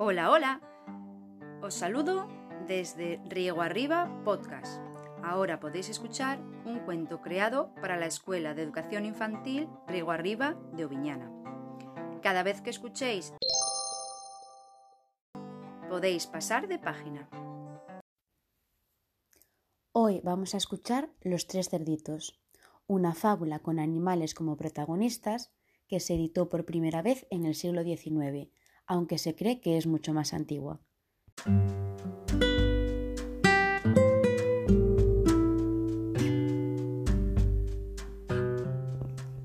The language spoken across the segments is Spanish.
Hola, hola. Os saludo desde Riego Arriba Podcast. Ahora podéis escuchar un cuento creado para la Escuela de Educación Infantil Riego Arriba de Oviñana. Cada vez que escuchéis podéis pasar de página. Hoy vamos a escuchar Los tres cerditos, una fábula con animales como protagonistas que se editó por primera vez en el siglo XIX, aunque se cree que es mucho más antigua.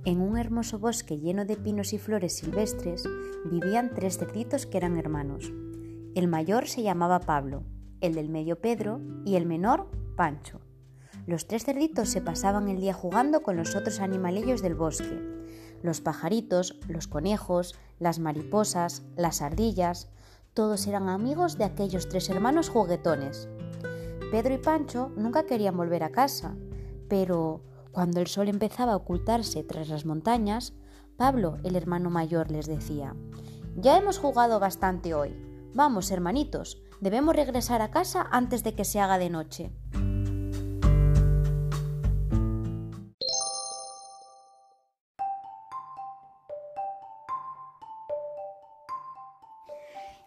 En un hermoso bosque lleno de pinos y flores silvestres vivían tres cerditos que eran hermanos. El mayor se llamaba Pablo, el del medio Pedro y el menor Pancho. Los tres cerditos se pasaban el día jugando con los otros animalillos del bosque. Los pajaritos, los conejos, las mariposas, las ardillas, todos eran amigos de aquellos tres hermanos juguetones. Pedro y Pancho nunca querían volver a casa, pero cuando el sol empezaba a ocultarse tras las montañas, Pablo, el hermano mayor, les decía, Ya hemos jugado bastante hoy. Vamos, hermanitos, debemos regresar a casa antes de que se haga de noche.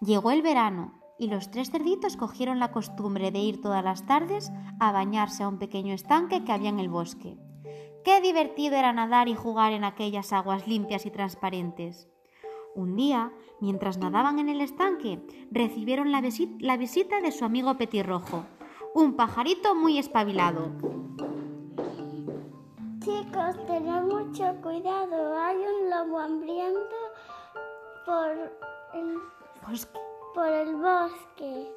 Llegó el verano y los tres cerditos cogieron la costumbre de ir todas las tardes a bañarse a un pequeño estanque que había en el bosque. Qué divertido era nadar y jugar en aquellas aguas limpias y transparentes. Un día, mientras nadaban en el estanque, recibieron la, visita de su amigo Petirrojo, un pajarito muy espabilado. Chicos, tened mucho cuidado, hay un lobo hambriento por el Bosque. por el bosque.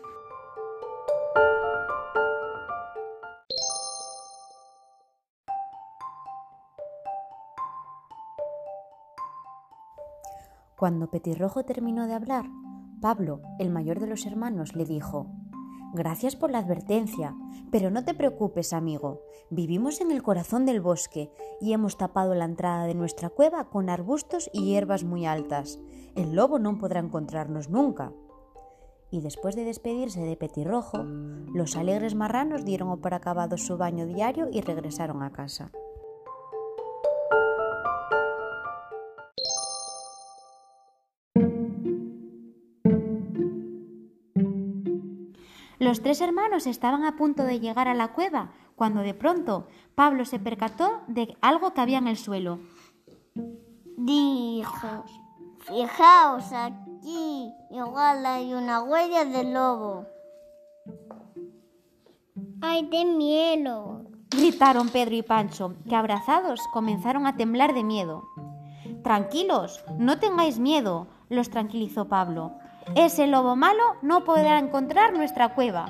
Cuando Petirrojo terminó de hablar, Pablo, el mayor de los hermanos, le dijo Gracias por la advertencia, pero no te preocupes, amigo. Vivimos en el corazón del bosque y hemos tapado la entrada de nuestra cueva con arbustos y hierbas muy altas. El lobo no podrá encontrarnos nunca. Y después de despedirse de Petirrojo, los alegres marranos dieron por acabado su baño diario y regresaron a casa. Los tres hermanos estaban a punto de llegar a la cueva cuando de pronto Pablo se percató de algo que había en el suelo. Dijo, fijaos aquí, igual hay una huella de lobo. ¡Ay, de miedo! Gritaron Pedro y Pancho, que abrazados comenzaron a temblar de miedo. Tranquilos, no tengáis miedo, los tranquilizó Pablo. Ese lobo malo no podrá encontrar nuestra cueva.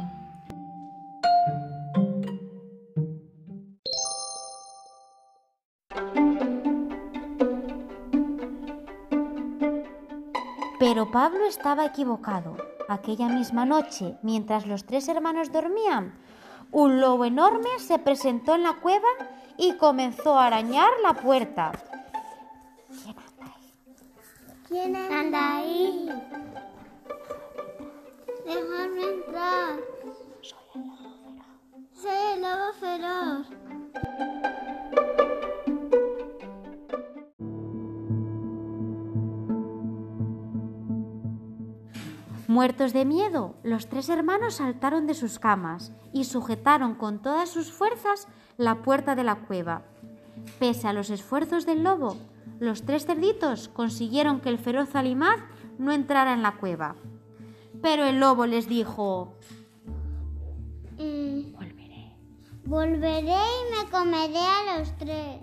Pero Pablo estaba equivocado. Aquella misma noche, mientras los tres hermanos dormían, un lobo enorme se presentó en la cueva y comenzó a arañar la puerta. ¿Quién anda ahí? Déjame entrar. Soy el lobo feroz. Muertos de miedo, los tres hermanos saltaron de sus camas y sujetaron con todas sus fuerzas la puerta de la cueva. Pese a los esfuerzos del lobo, los tres cerditos consiguieron que el feroz Alimaz no entrara en la cueva. Pero el lobo les dijo, Mm, volveré. volveré y me comeré a los tres.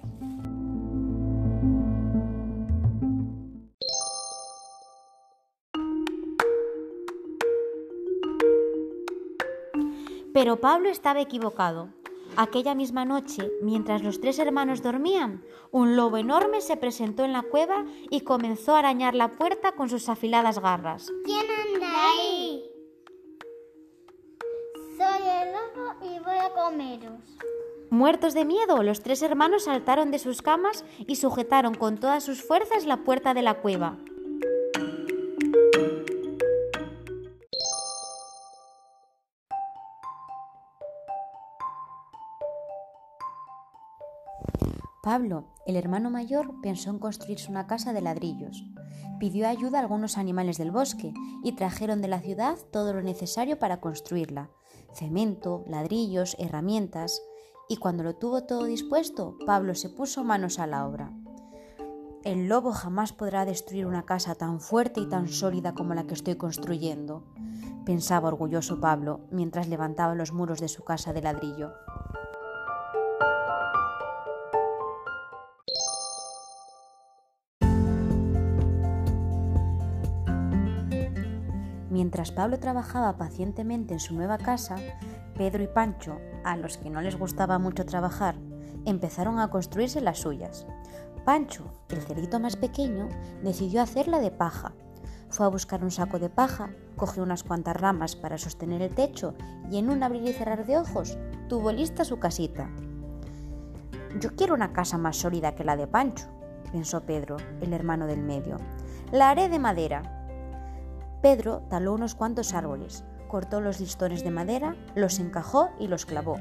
Pero Pablo estaba equivocado. Aquella misma noche, mientras los tres hermanos dormían, un lobo enorme se presentó en la cueva y comenzó a arañar la puerta con sus afiladas garras. ¿Quién anda ahí. Soy el lobo y voy a comeros. Muertos de miedo, los tres hermanos saltaron de sus camas y sujetaron con todas sus fuerzas la puerta de la cueva. Pablo, el hermano mayor, pensó en construirse una casa de ladrillos. Pidió ayuda a algunos animales del bosque y trajeron de la ciudad todo lo necesario para construirla. Cemento, ladrillos, herramientas. Y cuando lo tuvo todo dispuesto, Pablo se puso manos a la obra. El lobo jamás podrá destruir una casa tan fuerte y tan sólida como la que estoy construyendo, pensaba orgulloso Pablo mientras levantaba los muros de su casa de ladrillo. Mientras Pablo trabajaba pacientemente en su nueva casa, Pedro y Pancho, a los que no les gustaba mucho trabajar, empezaron a construirse las suyas. Pancho, el cerito más pequeño, decidió hacerla de paja. Fue a buscar un saco de paja, cogió unas cuantas ramas para sostener el techo y en un abrir y cerrar de ojos tuvo lista su casita. Yo quiero una casa más sólida que la de Pancho, pensó Pedro, el hermano del medio. La haré de madera, Pedro taló unos cuantos árboles, cortó los listones de madera, los encajó y los clavó.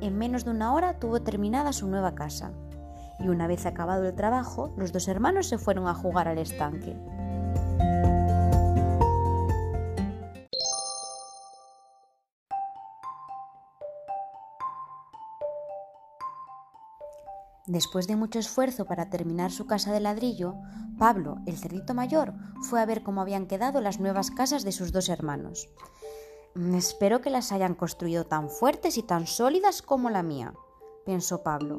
En menos de una hora tuvo terminada su nueva casa. Y una vez acabado el trabajo, los dos hermanos se fueron a jugar al estanque. Después de mucho esfuerzo para terminar su casa de ladrillo, Pablo, el cerdito mayor, fue a ver cómo habían quedado las nuevas casas de sus dos hermanos. Mm, espero que las hayan construido tan fuertes y tan sólidas como la mía, pensó Pablo.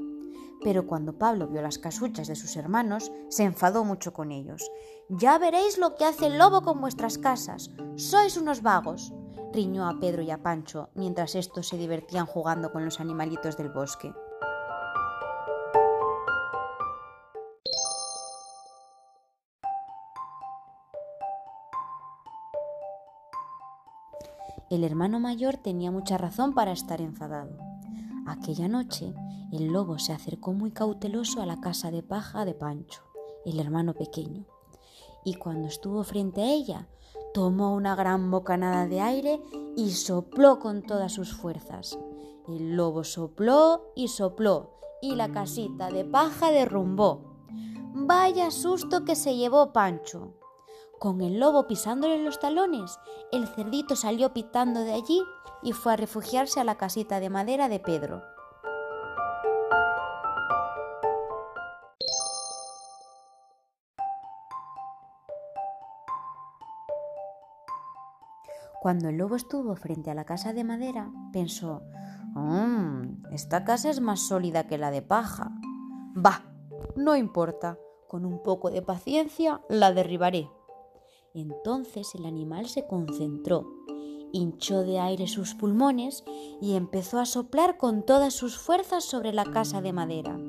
Pero cuando Pablo vio las casuchas de sus hermanos, se enfadó mucho con ellos. Ya veréis lo que hace el lobo con vuestras casas. Sois unos vagos, riñó a Pedro y a Pancho mientras estos se divertían jugando con los animalitos del bosque. El hermano mayor tenía mucha razón para estar enfadado. Aquella noche el lobo se acercó muy cauteloso a la casa de paja de Pancho, el hermano pequeño, y cuando estuvo frente a ella, tomó una gran bocanada de aire y sopló con todas sus fuerzas. El lobo sopló y sopló, y la casita de paja derrumbó. Vaya susto que se llevó Pancho. Con el lobo pisándole los talones, el cerdito salió pitando de allí y fue a refugiarse a la casita de madera de Pedro. Cuando el lobo estuvo frente a la casa de madera, pensó, mmm, esta casa es más sólida que la de paja. Bah, no importa, con un poco de paciencia la derribaré. Entonces el animal se concentró, hinchó de aire sus pulmones y empezó a soplar con todas sus fuerzas sobre la casa de madera.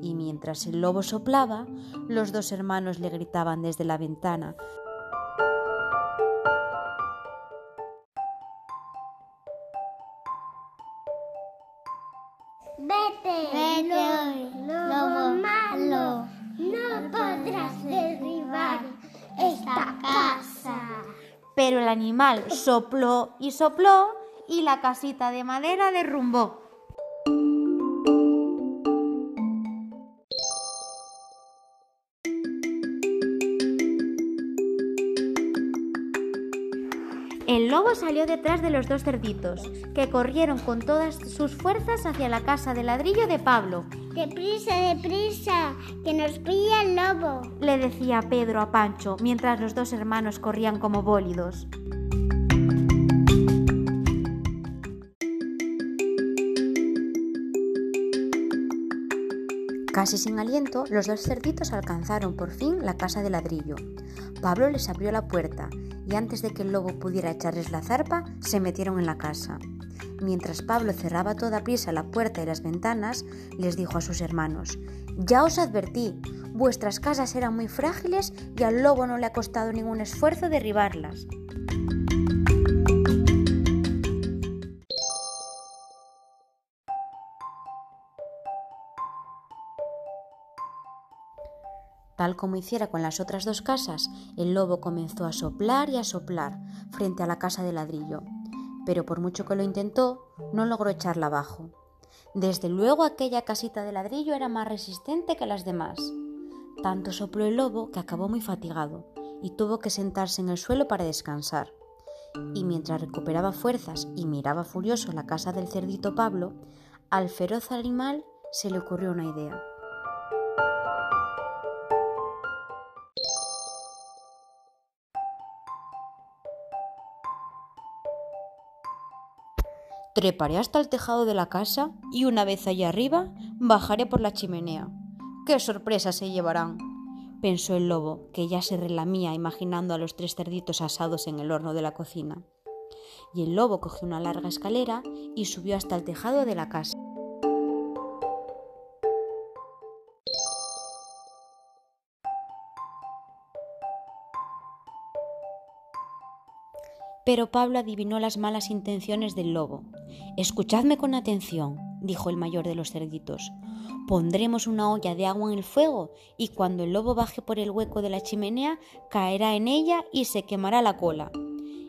Y mientras el lobo soplaba, los dos hermanos le gritaban desde la ventana Pero el animal sopló y sopló y la casita de madera derrumbó. El lobo salió detrás de los dos cerditos, que corrieron con todas sus fuerzas hacia la casa de ladrillo de Pablo. Deprisa, deprisa, que nos pilla el lobo, le decía Pedro a Pancho mientras los dos hermanos corrían como bólidos. Casi sin aliento, los dos cerditos alcanzaron por fin la casa de ladrillo. Pablo les abrió la puerta y antes de que el lobo pudiera echarles la zarpa, se metieron en la casa. Mientras Pablo cerraba toda prisa la puerta y las ventanas, les dijo a sus hermanos, Ya os advertí, vuestras casas eran muy frágiles y al lobo no le ha costado ningún esfuerzo derribarlas. Tal como hiciera con las otras dos casas, el lobo comenzó a soplar y a soplar frente a la casa de ladrillo, pero por mucho que lo intentó, no logró echarla abajo. Desde luego aquella casita de ladrillo era más resistente que las demás. Tanto sopló el lobo que acabó muy fatigado y tuvo que sentarse en el suelo para descansar. Y mientras recuperaba fuerzas y miraba furioso la casa del cerdito Pablo, al feroz animal se le ocurrió una idea. Treparé hasta el tejado de la casa y una vez allá arriba bajaré por la chimenea. ¡Qué sorpresa se llevarán! pensó el lobo, que ya se relamía imaginando a los tres cerditos asados en el horno de la cocina. Y el lobo cogió una larga escalera y subió hasta el tejado de la casa. Pero Pablo adivinó las malas intenciones del lobo. Escuchadme con atención, dijo el mayor de los cerditos. Pondremos una olla de agua en el fuego y cuando el lobo baje por el hueco de la chimenea caerá en ella y se quemará la cola.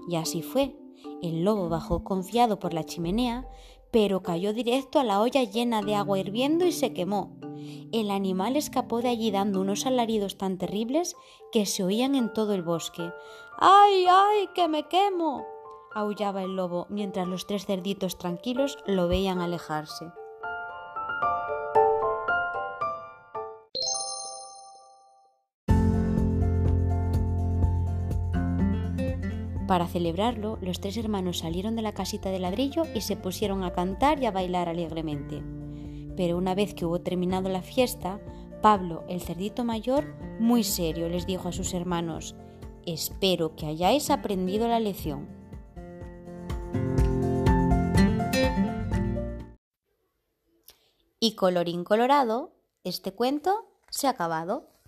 Y así fue. El lobo bajó confiado por la chimenea, pero cayó directo a la olla llena de agua hirviendo y se quemó. El animal escapó de allí dando unos alaridos tan terribles que se oían en todo el bosque. ¡Ay, ay, que me quemo! aullaba el lobo mientras los tres cerditos tranquilos lo veían alejarse. Para celebrarlo, los tres hermanos salieron de la casita de ladrillo y se pusieron a cantar y a bailar alegremente. Pero una vez que hubo terminado la fiesta, Pablo, el cerdito mayor, muy serio, les dijo a sus hermanos, Espero que hayáis aprendido la lección. Y colorín colorado, este cuento se ha acabado.